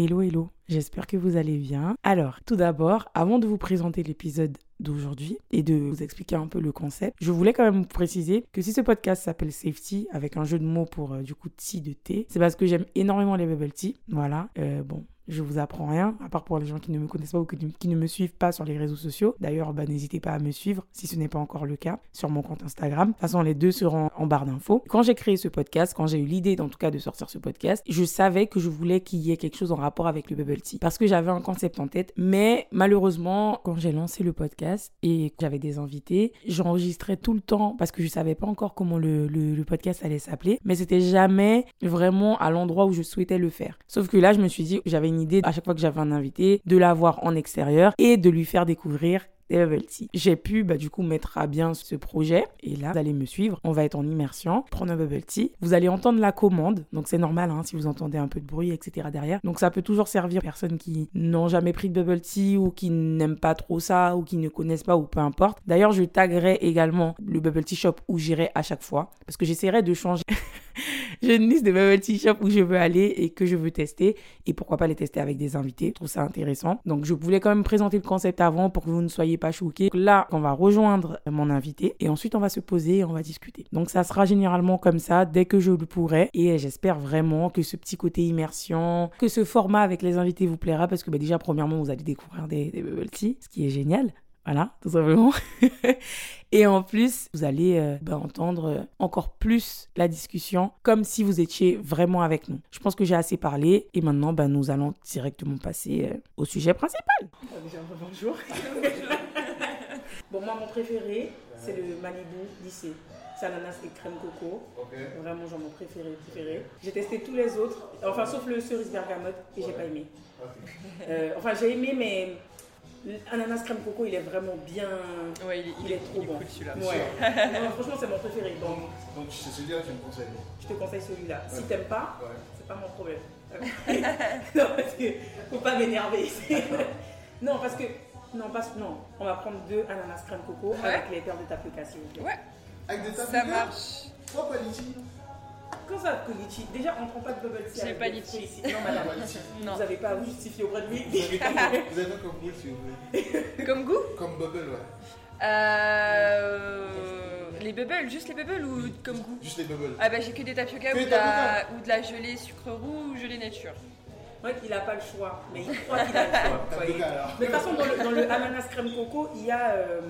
Hello, hello, j'espère que vous allez bien. Alors, tout d'abord, avant de vous présenter l'épisode d'aujourd'hui et de vous expliquer un peu le concept, je voulais quand même vous préciser que si ce podcast s'appelle Safety, avec un jeu de mots pour euh, du coup tea de thé, c'est parce que j'aime énormément les bubble tea. Voilà, euh, bon, je vous apprends rien, à part pour les gens qui ne me connaissent pas ou qui ne me suivent pas sur les réseaux sociaux. D'ailleurs, bah, n'hésitez pas à me suivre si ce n'est pas encore le cas sur mon compte Instagram. De toute façon, les deux seront en barre d'infos. Quand j'ai créé ce podcast, quand j'ai eu l'idée en tout cas de sortir ce podcast, je savais que je voulais qu'il y ait quelque chose en rapport avec le bubble tea parce que j'avais un concept en tête. Mais malheureusement, quand j'ai lancé le podcast et que j'avais des invités, j'enregistrais tout le temps parce que je savais pas encore comment le, le podcast allait s'appeler, mais c'était jamais vraiment à l'endroit où je souhaitais le faire. Sauf que là, je me suis dit, j'avais une idée à chaque fois que j'avais un invité de l'avoir en extérieur et de lui faire découvrir des bubble tea. J'ai pu bah, du coup mettre à bien ce projet et là vous allez me suivre, on va être en immersion, prendre un bubble tea. Vous allez entendre la commande, donc c'est normal hein, si vous entendez un peu de bruit etc derrière. Donc ça peut toujours servir aux personnes qui n'ont jamais pris de bubble tea ou qui n'aiment pas trop ça ou qui ne connaissent pas ou peu importe. D'ailleurs je taguerai également le bubble tea shop où j'irai à chaque fois parce que j'essaierai de changer j'ai une liste de bubble tea shop où je veux aller et que je veux tester. Et pourquoi pas les tester avec des invités. Je trouve ça intéressant. Donc, je voulais quand même présenter le concept avant pour que vous ne soyez pas choqués. Là, on va rejoindre mon invité et ensuite on va se poser et on va discuter. Donc, ça sera généralement comme ça dès que je le pourrai. Et j'espère vraiment que ce petit côté immersion, que ce format avec les invités vous plaira parce que bah, déjà, premièrement, vous allez découvrir des, des bubble tea, ce qui est génial. Voilà, tout simplement. et en plus, vous allez euh, bah, entendre euh, encore plus la discussion comme si vous étiez vraiment avec nous. Je pense que j'ai assez parlé et maintenant, bah, nous allons directement passer euh, au sujet principal. Bonjour. bon, moi, mon préféré, c'est le Malibu lycée. C'est ananas et crème coco. Vraiment, genre mon préféré, préféré. J'ai testé tous les autres, enfin, sauf le cerise bergamote et j'ai pas aimé. enfin, j'ai aimé, mais Ananas crème coco, il est vraiment bien. Ouais, il, est trop bon. celui-là. Ouais. franchement, c'est mon préféré. Donc, donc c'est celui-là que tu me conseilles. Je te conseille celui-là. Si t'aimes pas, c'est pas mon problème. non, parce que faut pas m'énerver. non, parce que non, parce non, on va prendre deux ananas crème coco avec les perles de tapioca, s'il vous plaît. Ouais. Avec des tapioca. Ça marche. Pourquoi pas litchi Comment ça, que litchi Déjà, on ne prend pas de bubble tea. J'ai pas litchi. Non, madame. non. Vous n'avez pas à vous justifier auprès de lui. Vous avez pas comme goût, s'il vous plaît Comme goût Comme bubble, ouais. Euh, les bubbles, juste les bubbles ou comme goût Juste les bubbles. Ah bah j'ai que des tapioca, ou, de la, ou de la gelée sucre roux ou gelée nature. Ouais, il n'a pas le choix, mais il croit qu'il a le choix. mais de toute façon, dans le, dans le, ananas crème coco, il y a euh,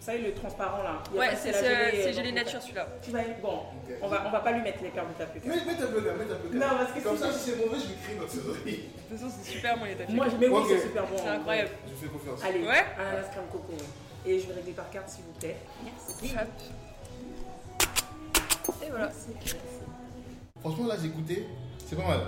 vous savez, le transparent là. ouais, c'est gelée, gelée nature celui-là. Tu vas... Bon, on, va, on va pas lui mettre les perles de tapioca. Mets, mets ta mets ta Non, parce que Comme ça, si c'est mauvais, je vais crier dans ses oreilles. De toute façon, c'est super bon les tapioca. Moi, je mets oui, c'est super bon. C'est incroyable. Je fais confiance. Allez, ouais. ananas crème coco. Et je vais régler par carte, s'il vous plaît. Merci. Et voilà. Franchement, là, j'ai goûté. C'est pas mal.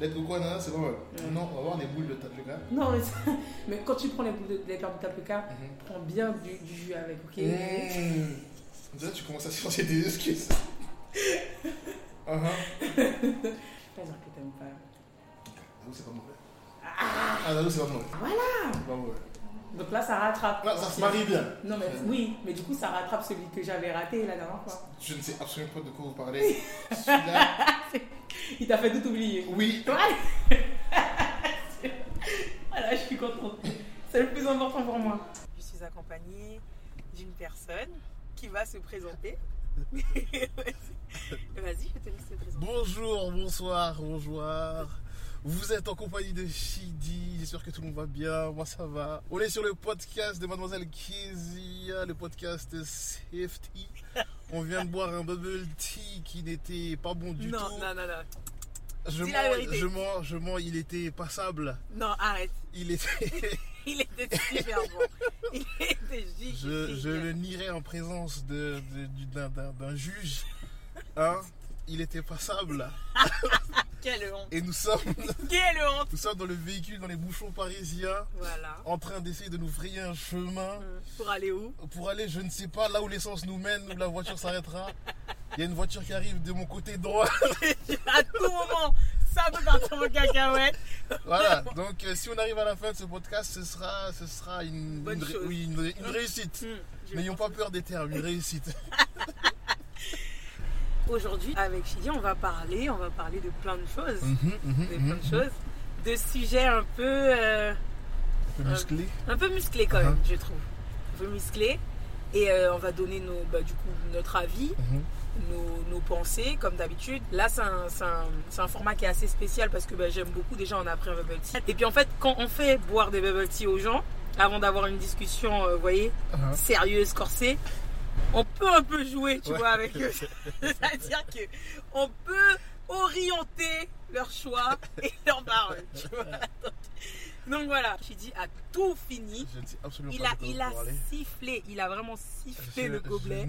Let's coco ananas, c'est pas mal. Non, on va avoir des boules de tapioca. Non, mais, mais quand tu prends les boules de, les perles de tapioca, prends bien du, du, jus avec, ok? Mmh. Déjà, tu commences à chercher des excuses. uh -huh. Pas dire que t'aimes pas. Ah oui, c'est pas mauvais. Ah, ah c'est pas mauvais. Voilà. Pas mauvais. Donc là, ça rattrape. Là, ça se marie bien. Non, mais oui, mais du coup, ça rattrape celui que j'avais raté la dernière fois. Je ne sais absolument pas de quoi vous parlez. Celui-là. Il t'a fait tout oublier. Oui. voilà, je suis contente. C'est le plus important pour moi. Je suis accompagnée d'une personne qui va se présenter. Vas-y, je te laisse te présenter. Bonjour, bonsoir, bonjour. Vous êtes en compagnie de Shidi, j'espère que tout le monde va bien, moi ça va. On est sur le podcast de Mademoiselle Kezia, le podcast Safety. On vient de boire un bubble tea qui n'était pas bon du non, tout. Non, non, non. Je mens, je mens, je mens, il était passable. Non, arrête. Il était. il était super bon. Il était je, je le nierai en présence d'un de, d'un juge. Hein? Il était passable. Quelle honte. Et nous sommes. Quelle honte. Nous sommes dans le véhicule, dans les bouchons parisiens. Voilà. En train d'essayer de nous frayer un chemin. Euh, pour aller où? Pour aller, je ne sais pas, là où l'essence nous mène, où la voiture s'arrêtera. Il y a une voiture qui arrive de mon côté droit. à tout moment, ça peut partir en cacahuète. Voilà, donc euh, si on arrive à la fin de ce podcast, ce sera, ce sera une, Bonne une, chose. oui, une, une réussite. Mmh, N'ayons pas peur des termes, une réussite. Aujourd'hui, avec Chidi, on va parler, on va parler de plein de choses, Mhm, mhm, de mhm, plein de choses, de sujets un peu, euh, Un peu musclé. un peu musclés quand même, je trouve. Un peu musclés. Et euh, on va donner nos, bah, du coup, notre avis, Mhm. nos, nos pensées, comme d'habitude. Là, c'est un, format qui est assez spécial parce que bah, j'aime beaucoup. Déjà, on a pris un bubble tea. Et puis, en fait, quand on fait boire des bubble tea aux gens, avant d'avoir une discussion, euh, voyez, Mhm. sérieuse, corsée, on peut un peu jouer, tu Ouais. vois, avec eux. C'est-à-dire que on peut orienter leur choix et leur parole. tu vois. Donc, donc voilà, j'ai dit à tout fini. Je sais absolument Il pas a, il a sifflé, il a vraiment sifflé Je- le gobelet.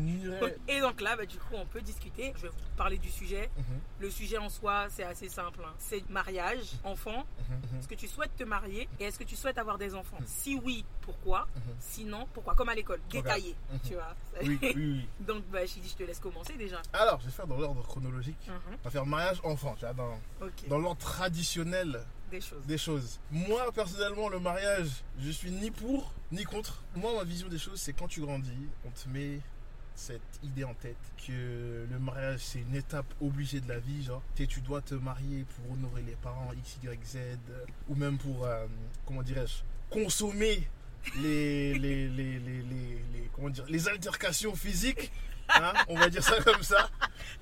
Et donc là, bah, du coup, on peut discuter. Je vais vous parler du sujet. Mhm, Le sujet en soi, c'est assez simple. hein. C'est mariage, enfant. mhm, mhm. Est-ce que tu souhaites te marier et est-ce que tu souhaites avoir des enfants? Si oui, pourquoi? Mhm. Sinon, pourquoi? Comme à l'école, détaillé, Mhm. tu vois. Oui, oui, oui. Donc, bah, je dit, je te laisse commencer déjà. Alors, je vais faire dans l'ordre chronologique. Mhm. On va faire mariage enfant, tu vois, dans, dans l'ordre traditionnel des choses. Moi, personnellement, le mariage, je suis ni pour ni contre. Moi, ma vision des choses, c'est quand tu grandis, on te met cette idée en tête que le mariage, c'est une étape obligée de la vie. Genre, Tu dois te marier pour honorer les parents X, Y, Z, ou même pour, euh, comment dirais-je, consommer les, les, les, les- les- comment dire, les altercations physiques. Hein, on va dire ça comme ça.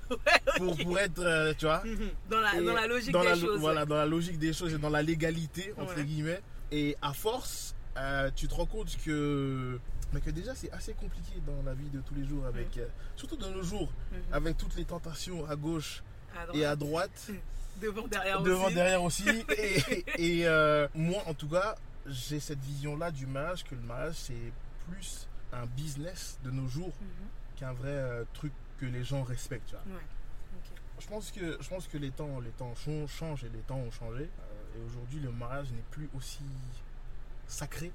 Pour, pour être, euh, tu vois, Mhm. Dans la, dans la logique dans des la choses. Voilà, ouais. dans la logique des choses et dans la légalité, entre Ouais. guillemets. Et à force, euh, tu te rends compte que, mais que déjà c'est assez compliqué dans la vie de tous les jours, avec, euh, surtout de nos jours, Mhm. avec toutes les tentations à gauche À et à droite, devant, derrière devant, aussi. derrière aussi. et et, moi, en tout cas, j'ai cette vision-là du mariage, que le mariage c'est plus un business de nos jours Mhm. Qu'un vrai euh, truc que les gens respectent. tu vois. Ouais. ok. Je pense que, je pense que les, temps, les temps changent et les temps ont changé. Euh, et aujourd'hui, le mariage n'est plus aussi sacré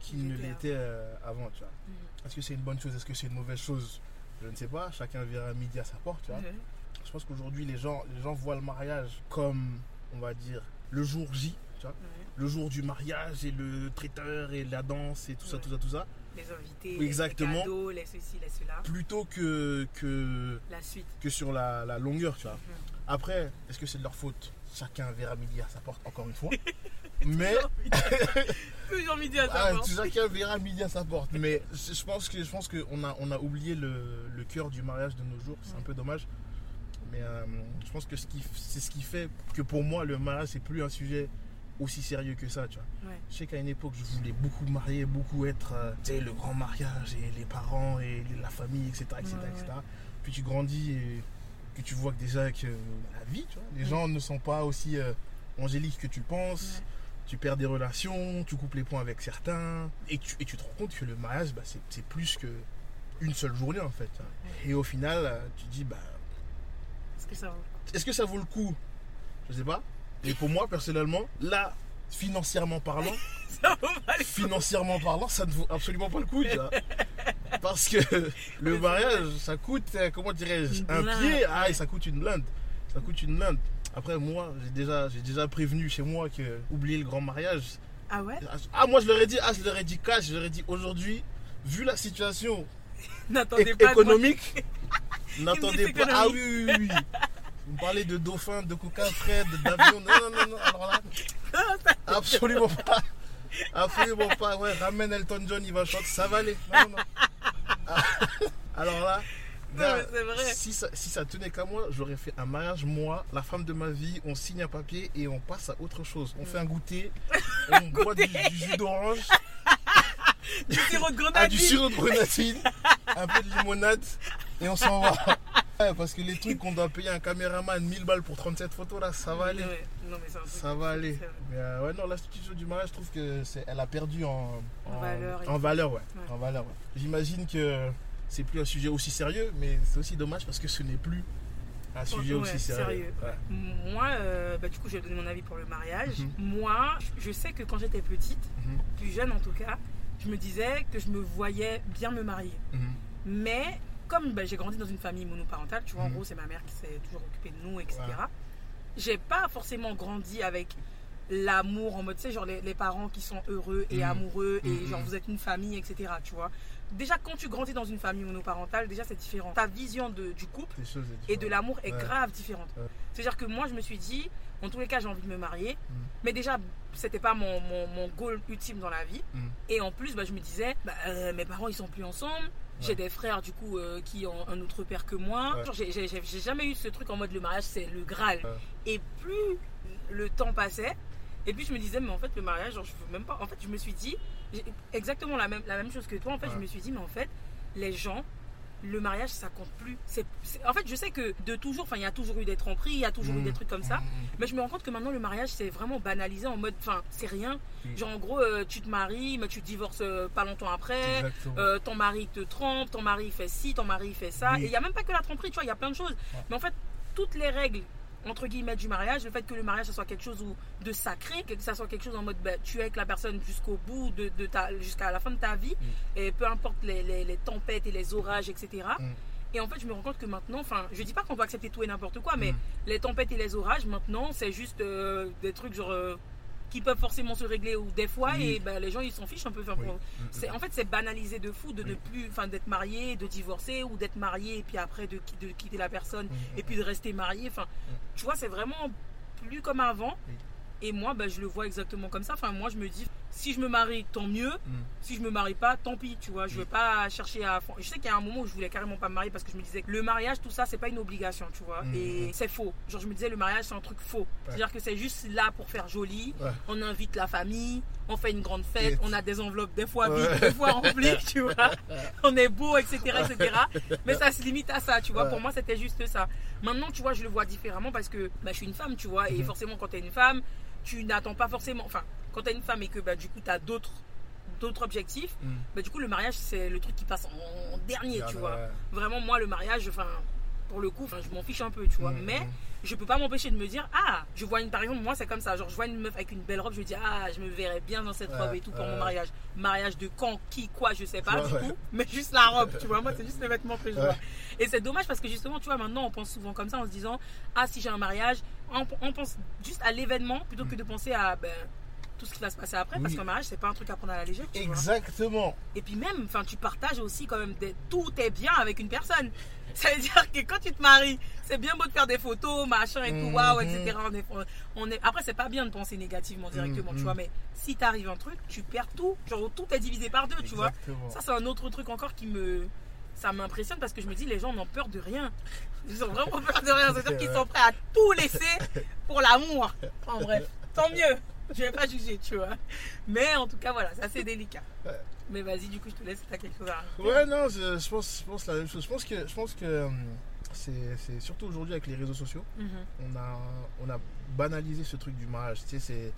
qu'il Il ne était l'était euh, avant. Tu vois. Mhm. Est-ce que c'est une bonne chose Est-ce que c'est une mauvaise chose? Je ne sais pas. Chacun verra midi à sa porte. Tu vois. Ouais. Je pense qu'aujourd'hui, les gens, les gens voient le mariage comme, on va dire, le jour J. Tu vois. Ouais. Le jour du mariage et le traiteur et la danse et tout ça, tout ça, tout ça. Les invités, exactement. les cadeaux, les ceci, les cela. Plutôt que, que, La suite. que sur la, la longueur. Tu vois. Mhm. Après, est-ce que c'est de leur faute? Chacun verra midi à sa porte, encore une fois. Mais Toujours midi à ah, ta porte. chacun verra midi à sa porte. Mais je pense que je pense qu'on a on a oublié le, le cœur du mariage de nos jours. C'est un peu dommage. Mais euh, je pense que ce qui- c'est ce qui fait que pour moi le mariage c'est plus un sujet aussi sérieux que ça. Tu vois. Ouais. Je sais qu'à une époque je voulais beaucoup me marier, beaucoup être euh, tu sais, le grand mariage et les parents et la famille, etc. etc., Ouais, etc. Puis tu grandis et que tu vois que déjà que la vie, tu vois, les gens ne sont pas aussi euh, angéliques que tu le penses. Tu perds des relations, tu coupes les ponts avec certains, et tu, et tu te rends compte que le mariage, bah, c'est plus que une seule journée en fait. Et au final, euh, tu dis, bah, Est-ce que ça va est-ce que ça vaut le coup? Je sais pas. Et pour moi, personnellement, là, financièrement parlant, financièrement parlant, ça ne vaut absolument pas le coup, vois. Parce que le mariage, ça coûte, euh, comment dirais-je, un pied, ah, et ça coûte une blinde. Ça coûte une blinde. Après, moi, j'ai déjà, j'ai déjà prévenu chez moi que oublier le grand mariage. Ah ouais? Ah, moi, je leur ai dit, ah, je leur ai dit cash, je leur ai dit aujourd'hui, vu la situation économique, n'attendez pas. Ah oui, oui, oui. Vous me parlez de dauphin, de coca Fred, d'avion. Non, non, non, non. Alors là, absolument pas. Absolument pas. Ouais, ramène Elton John, il va chanter. Ça va aller. Non, non, non. Ah, Alors là, Non, vrai. si ça, si ça tenait qu'à moi, j'aurais fait un mariage, moi, la femme de ma vie, on signe un papier et on passe à autre chose. On fait un goûter, on boit du, du jus d'orange, Du sirop de ah, grenadine. du sirop de grenadine, un peu de limonade et on s'en va. Ouais, parce que les trucs qu'on doit payer un caméraman 1000 balles pour 37 photos là, ça va aller. Ouais. Non, mais Ça va aller. Mais euh, ouais, non, l'institution du mariage, je trouve que c'est, elle a perdu en, En valeur En valeur, ouais. Ouais. En valeur, ouais. J'imagine que c'est plus un sujet aussi sérieux, mais c'est aussi dommage parce que ce n'est plus un sujet Ouais, aussi sérieux. sérieux. Ouais. Moi, euh, bah, du coup, je vais donner mon avis pour le mariage. Mhm. Moi, je sais que quand j'étais petite, Mhm. plus jeune en tout cas, je me disais que je me voyais bien me marier. Mhm. Mais comme bah, j'ai grandi dans une famille monoparentale, tu vois, en Mhm. gros, c'est ma mère qui s'est toujours occupée de nous, etc. J'ai pas forcément grandi avec l'amour en mode, tu sais, genre les, les parents qui sont heureux et Mhm. amoureux et Mhm. genre vous êtes une famille, etc. Tu vois. Déjà, quand tu grandis dans une famille monoparentale, déjà c'est différent. Ta vision de, du couple et de l'amour est Ouais. grave différente. Ouais. C'est-à-dire que moi, je me suis dit, en tous les cas, j'ai envie de me marier. Mm. Mais déjà, c'était pas mon, mon, mon goal ultime dans la vie. Mm. Et en plus, bah, je me disais, bah, euh, mes parents, ils sont plus ensemble. J'ai des frères, du coup, euh, qui ont un autre père que moi. J'ai- jamais eu ce truc en mode le mariage, c'est le Graal. Et plus le temps passait, et puis je me disais, mais en fait, le mariage, genre, je veux même pas. En fait, je me suis dit, exactement la même, la même chose que toi. En fait, je me suis dit, mais en fait, les gens, le mariage, ça compte plus. En fait, je sais que de toujours, enfin, il y a toujours eu des tromperies, il y a toujours eu Mm. des trucs comme ça. Mm, mm. Mais je me rends compte que maintenant le mariage c'est vraiment banalisé en mode, enfin c'est rien. Mm. Genre en gros euh, tu te maries mais tu te divorces euh, pas longtemps après. Euh, ton mari te trompe, ton mari fait ci, ton mari fait ça. Oui. Et il n'y a même pas que la tromperie, tu vois, il y a plein de choses. Mais en fait, toutes les règles, entre guillemets, du mariage, le fait que le mariage, ça soit quelque chose de sacré, que ça soit quelque chose en mode, ben, tu es avec la personne jusqu'au bout, de, de ta, jusqu'à la fin de ta vie, et peu importe les, les- les tempêtes et les orages, etc. Mm. Et en fait, je me rends compte que maintenant, enfin, je dis pas qu'on doit accepter tout et n'importe quoi, mais Mm. les tempêtes et les orages, maintenant, c'est juste euh, des trucs genre. euh, qui peuvent forcément se régler ou des fois Oui. et ben, les gens ils s'en fichent un peu enfin, Oui. Mm, mm. c'est en fait c'est banalisé de fou de ne plus enfin d'être marié de divorcer ou d'être marié et puis après de, de quitter la personne Mm, et puis de rester marié enfin tu vois c'est vraiment plus comme avant. Et moi ben, je le vois exactement comme ça. Enfin moi je me dis si je me marie tant mieux. Mm. si je me marie pas tant pis tu vois. Je vais pas chercher à je sais qu'il y a un moment où je voulais carrément pas me marier parce que je me disais que le mariage tout ça c'est pas une obligation tu vois. Mm, et mm. c'est faux. Genre je me disais le mariage c'est un truc faux. C'est à dire que c'est juste là pour faire joli. Ouais. on invite la famille on fait une grande fête on a des enveloppes des fois Ouais. vides des fois remplies tu vois on est beau etc etc mais ça se limite à ça tu vois Ouais. pour moi c'était juste ça maintenant tu vois je le vois différemment parce que bah, je suis une femme tu vois et Mhm. forcément quand tu es une femme tu n'attends pas forcément enfin quand tu es une femme et que bah, du coup tu as d'autres d'autres objectifs Mm. bah, du coup le mariage c'est le truc qui passe en dernier tu vois ouais. vraiment moi le mariage enfin pour le coup enfin, je m'en fiche un peu tu vois. Mm, mais mm. je peux pas m'empêcher de me dire ah je vois une par exemple moi c'est comme ça. Genre je vois une meuf avec une belle robe je me dis ah je me verrais bien dans cette Ouais, robe et tout pour mon mariage. Mariage de quand qui quoi je sais pas Ouais, du coup mais juste la robe tu vois. Moi c'est juste les vêtements que je vois. Et c'est dommage parce que justement tu vois maintenant on pense souvent comme ça en se disant ah si j'ai un mariage on, on pense juste à l'événement plutôt que de penser à ben, tout ce qui va se passer après parce qu'un mariage c'est pas un truc à prendre à la légère tu vois. Exactement. Et puis même, enfin, tu partages aussi quand même des- tout est bien avec une personne. Ça veut dire que quand tu te maries, c'est bien beau de faire des photos, machin et tout, Mhm. waouh, etc. On est, on est, après, c'est pas bien de penser négativement directement, Mhm. tu vois, mais si t'arrives un truc, tu perds tout. Genre, tout est divisé par deux, tu vois. Ça, c'est un autre truc encore qui me. Ça m'impressionne parce que je me dis, les gens n'ont peur de rien. Ils ont vraiment peur de rien. C'est-à-dire qu'ils sont prêts à tout laisser pour l'amour. En bref, tant mieux. Je vais pas juger, tu vois. Mais en tout cas, voilà, c'est assez délicat. Ouais. Mais vas-y, du coup, je te laisse, t'as quelque chose à rajouter. Ouais, non, je, je pense, je pense la même chose. Je pense que, je pense que hum, c'est c'est surtout aujourd'hui avec les réseaux sociaux, Mhm. on a, on a banalisé ce truc du mariage. Tu sais, c'est.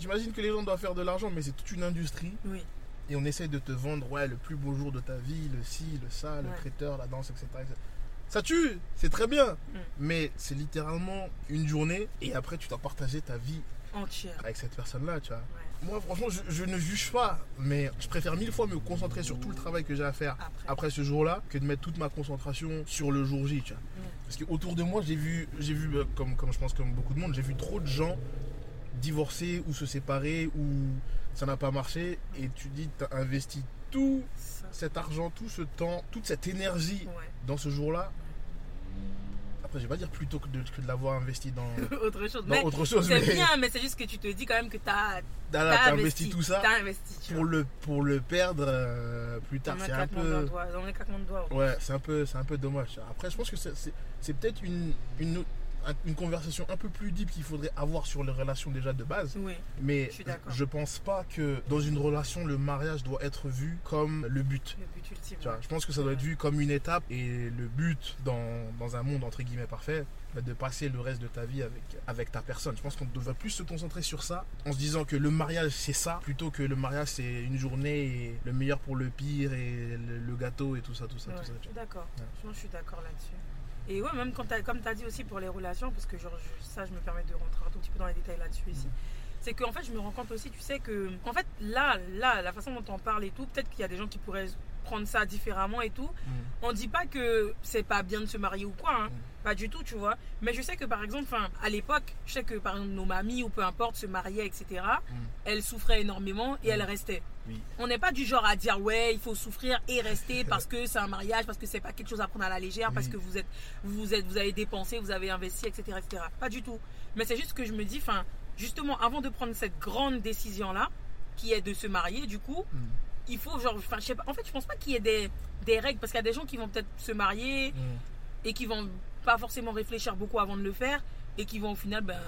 J'imagine que les gens doivent faire de l'argent, mais c'est toute une industrie Oui, et on essaye de te vendre ouais, le plus beau jour de ta vie, le ci, le ça, le Ouais. traiteur, la danse, etc. etc. Ça tue, c'est très bien, Mm. mais c'est littéralement une journée et après tu dois partager ta vie entière. avec cette personne-là, tu vois. Ouais. Moi, franchement, je, je ne juge pas, mais je préfère mille fois me concentrer sur tout le travail que j'ai à faire Après. après ce jour-là que de mettre toute ma concentration sur le jour J, tu vois. Parce que autour de moi, j'ai vu, j'ai vu euh, comme, comme je pense comme beaucoup de monde, j'ai vu trop de gens divorcer ou se séparer ou ça n'a pas marché et tu dis tu as investi tout cet argent, tout ce temps, toute cette énergie ouais. dans ce jour-là. Je vais pas dire plutôt que de, que de l'avoir investi dans, autre chose. dans Mais autre chose, c'est mais bien, mais c'est juste que tu te dis quand même que t'as t'as investi, tout ça investi, tu pour vois. le, pour le perdre euh, plus tard. C'est un peu. doigt, dans claquement de doigts. ouais. Ouais, c'est un peu, c'est un peu dommage. Après, je pense que c'est- peut-être une, une, une conversation un peu plus deep qu'il faudrait avoir sur les relations déjà de base. Oui, Mais Je pense pas que dans une relation, le mariage doit être vu comme le but. le but ultime. Tu vois, je pense que ça doit être vu comme une étape et le but dans, dans un monde entre guillemets parfait, bah, de passer le reste de ta vie avec, avec ta personne. Je pense qu'on devrait plus se concentrer sur ça en se disant que le mariage c'est ça plutôt que le mariage c'est une journée et le meilleur pour le pire et le, le gâteau et tout ça, tout ça, Ouais, tout ça. je suis d'accord. Ouais. Je suis d'accord là-dessus. Et ouais, même quand comme tu as dit aussi pour les relations, parce que genre, je- ça, je me permets de rentrer un tout petit peu dans les détails là-dessus ici. c'est qu'en fait, je me rends compte aussi, tu sais, que, en fait, là, là, la façon dont on parle et tout, peut-être qu'il y a des gens qui pourraient prendre ça différemment et tout. Mm. On dit pas que c'est pas bien de se marier ou quoi, hein. Mm. pas du tout, tu vois. Mais je sais que par exemple, à l'époque, je sais que par exemple nos mamies ou peu importe se mariaient, etc. Mm. Elles souffraient énormément et Mm. elles restaient. Oui. On n'est pas du genre à dire ouais, il faut souffrir et rester parce que c'est un mariage, parce que c'est pas quelque chose à prendre à la légère, parce que vous êtes, vous êtes, vous avez dépensé, vous avez investi, etc., etc. Pas du tout. Mais c'est juste que je me dis, enfin, justement, avant de prendre cette grande décision là, qui est de se marier, du coup, Mm. Il faut genre, enfin, je sais pas. En fait, je pense pas qu'il y ait des, des règles parce qu'il y a des gens qui vont peut-être se marier Mm. et qui vont pas forcément réfléchir beaucoup avant de le faire et qui vont au final ben,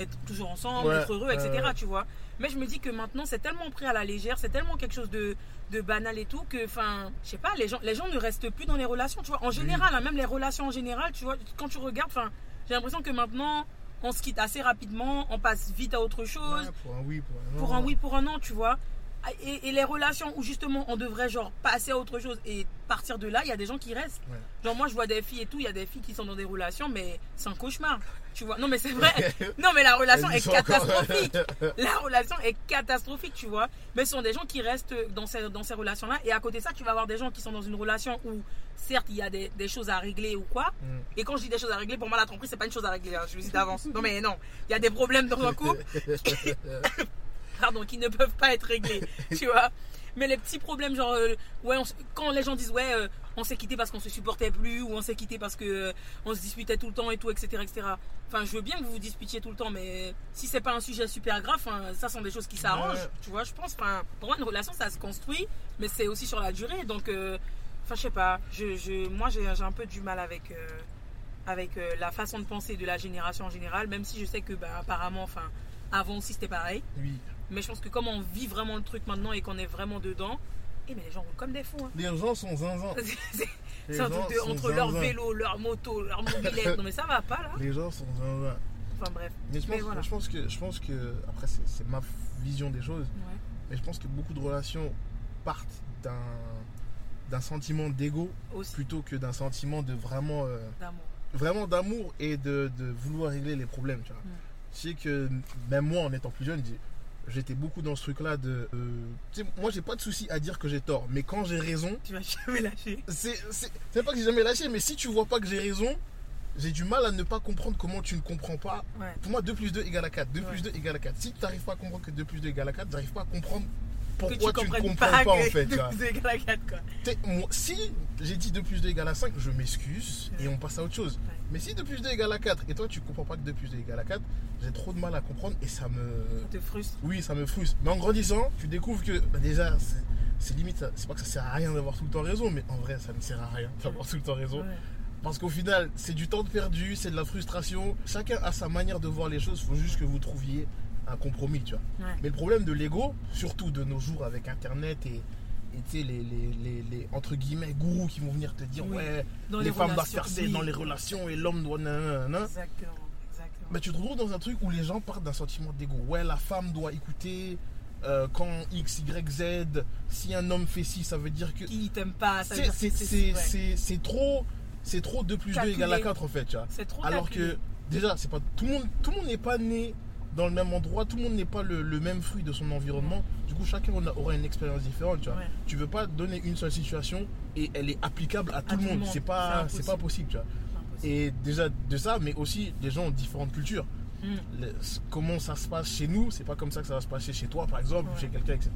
être toujours ensemble, Ouais, être heureux, etc. Tu vois. Mais je me dis que maintenant c'est tellement pris à la légère, c'est tellement quelque chose de, de banal et tout que, enfin, je sais pas, les gens, les gens ne restent plus dans les relations, tu vois. En général, hein, même les relations en général, tu vois, quand tu regardes, enfin, j'ai l'impression que maintenant on se quitte assez rapidement, on passe vite à autre chose Ouais, pour un oui, pour un non. pour un oui, pour un non, tu vois. Et, et les relations où justement on devrait genre passer à autre chose et partir de là, il y a des gens qui restent. Ouais. Genre moi je vois des filles et tout, il y a des filles qui sont dans des relations, mais c'est un cauchemar. Tu vois? Non mais c'est vrai. Non mais la relation est catastrophique. La relation est catastrophique, tu vois? Mais ce sont des gens qui restent dans ces, dans ces relations-là. Et à côté de ça, tu vas avoir des gens qui sont dans une relation où, certes, il y a des, des choses à régler ou quoi. Mm. Et quand je dis des choses à régler, pour moi, la tromperie, c'est pas une chose à régler. hein. Je le dis d'avance. Non, mais non. Il y a des problèmes dans un couple pardon, qui ne peuvent pas être réglés, tu vois. Mais les petits problèmes, genre, euh, ouais, on quand les gens disent, ouais, euh, on s'est quitté parce qu'on se supportait plus, ou on s'est quitté parce que euh, on se disputait tout le temps et tout, etc., etc. Enfin, je veux bien que vous vous disputiez tout le temps, mais si c'est pas un sujet super grave, enfin, ça sont des choses qui s'arrangent, Ouais. tu vois, je pense. Enfin, pour moi, une relation, ça se construit, mais c'est aussi sur la durée. Donc, enfin, je sais pas, je, je, moi, j'ai un peu du mal avec. avec la façon de penser de la génération en général, même si je sais que bah, apparemment, enfin, avant aussi c'était pareil. Oui. Mais je pense que comme on vit vraiment le truc maintenant et qu'on est vraiment dedans, eh mais les gens roulent comme des fous. hein. Les gens sont zinzin. C'est un truc de- entre leur zinzin. vélo, leur moto, leur mobilette. non mais ça va pas là. Les gens sont zinzin. Enfin bref. Mais je pense, Mais voilà. je pense que, je pense que après c'est ma vision des choses, Ouais. mais je pense que beaucoup de relations partent d'un d'un sentiment d'ego plutôt que d'un sentiment de vraiment euh, d'amour. vraiment d'amour et de, de vouloir régler les problèmes. Tu vois. Mm. Je sais que même moi en étant plus jeune, j'ai- j'étais beaucoup dans ce truc-là de. euh, moi j'ai pas de souci à dire que j'ai tort, mais quand j'ai raison, Tu vas jamais lâcher. c'est pas que j'ai jamais lâché, mais si tu vois pas que j'ai raison, j'ai du mal à ne pas comprendre comment tu ne comprends pas Ouais. pour moi, 2 plus 2 égale à 4. 2 Ouais. plus 2 égale à 4. Si tu n'arrives pas à comprendre que 2 plus 2 égale à 4, j'arrive pas à comprendre pourquoi tu, ne comprends pas, en fait. tu vois. deux égal à quatre, quoi. T'es- moi, si j'ai dit 2 plus 2 égale à 5, je m'excuse et on passe à autre chose. Ouais. Mais si 2 plus 2 égale à 4 et toi tu comprends pas que 2 plus 2 égale à 4, j'ai trop de mal à comprendre et ça me. Ça te frustre. Oui, ça me frustre. Mais en grandissant, tu découvres que bah, déjà, c'est- limite, c'est pas que ça sert à rien d'avoir tout le temps raison, mais en vrai, ça ne sert à rien d'avoir tout le temps raison. Ouais. Parce qu'au final, c'est du temps perdu, c'est de la frustration. Chacun a sa manière de voir les choses. Il faut juste que vous trouviez un compromis, tu vois. Ouais. Mais le problème de l'ego, surtout de nos jours avec Internet et, et tu sais, les, les, les, les, entre guillemets gourous qui vont venir te dire Oui. ouais, Dans les, femmes doivent faire oui. dans les relations et l'homme doit nanana. Exactement. Exactement. Mais tu te retrouves dans un truc où les gens partent d'un sentiment d'ego. Ouais, la femme doit écouter euh, quand X, Y, Z. Si un homme fait ci, ça veut dire que. Qui t'aime pas, ça veut C'est dire c'est- c'est- c'est- trop. C'est trop 2 plus 2 Calculé. égale à 4 en fait, tu vois. C'est trop Alors calculé. que déjà, c'est pas tout le monde. Tout le monde n'est pas né dans le même endroit. Tout le monde n'est pas le, le même fruit de son environnement. Du coup, chacun aura une expérience différente. Tu vois. Ouais. Tu veux pas donner une seule situation et elle est applicable à tout le monde. monde. C'est pas, C'est pas possible. Tu vois. Impossible. Et déjà de ça, mais aussi les gens ont différentes cultures. Mm. Le- comment ça se passe chez nous, c'est pas comme ça que ça va se passer chez toi, par exemple, ou chez quelqu'un, etc.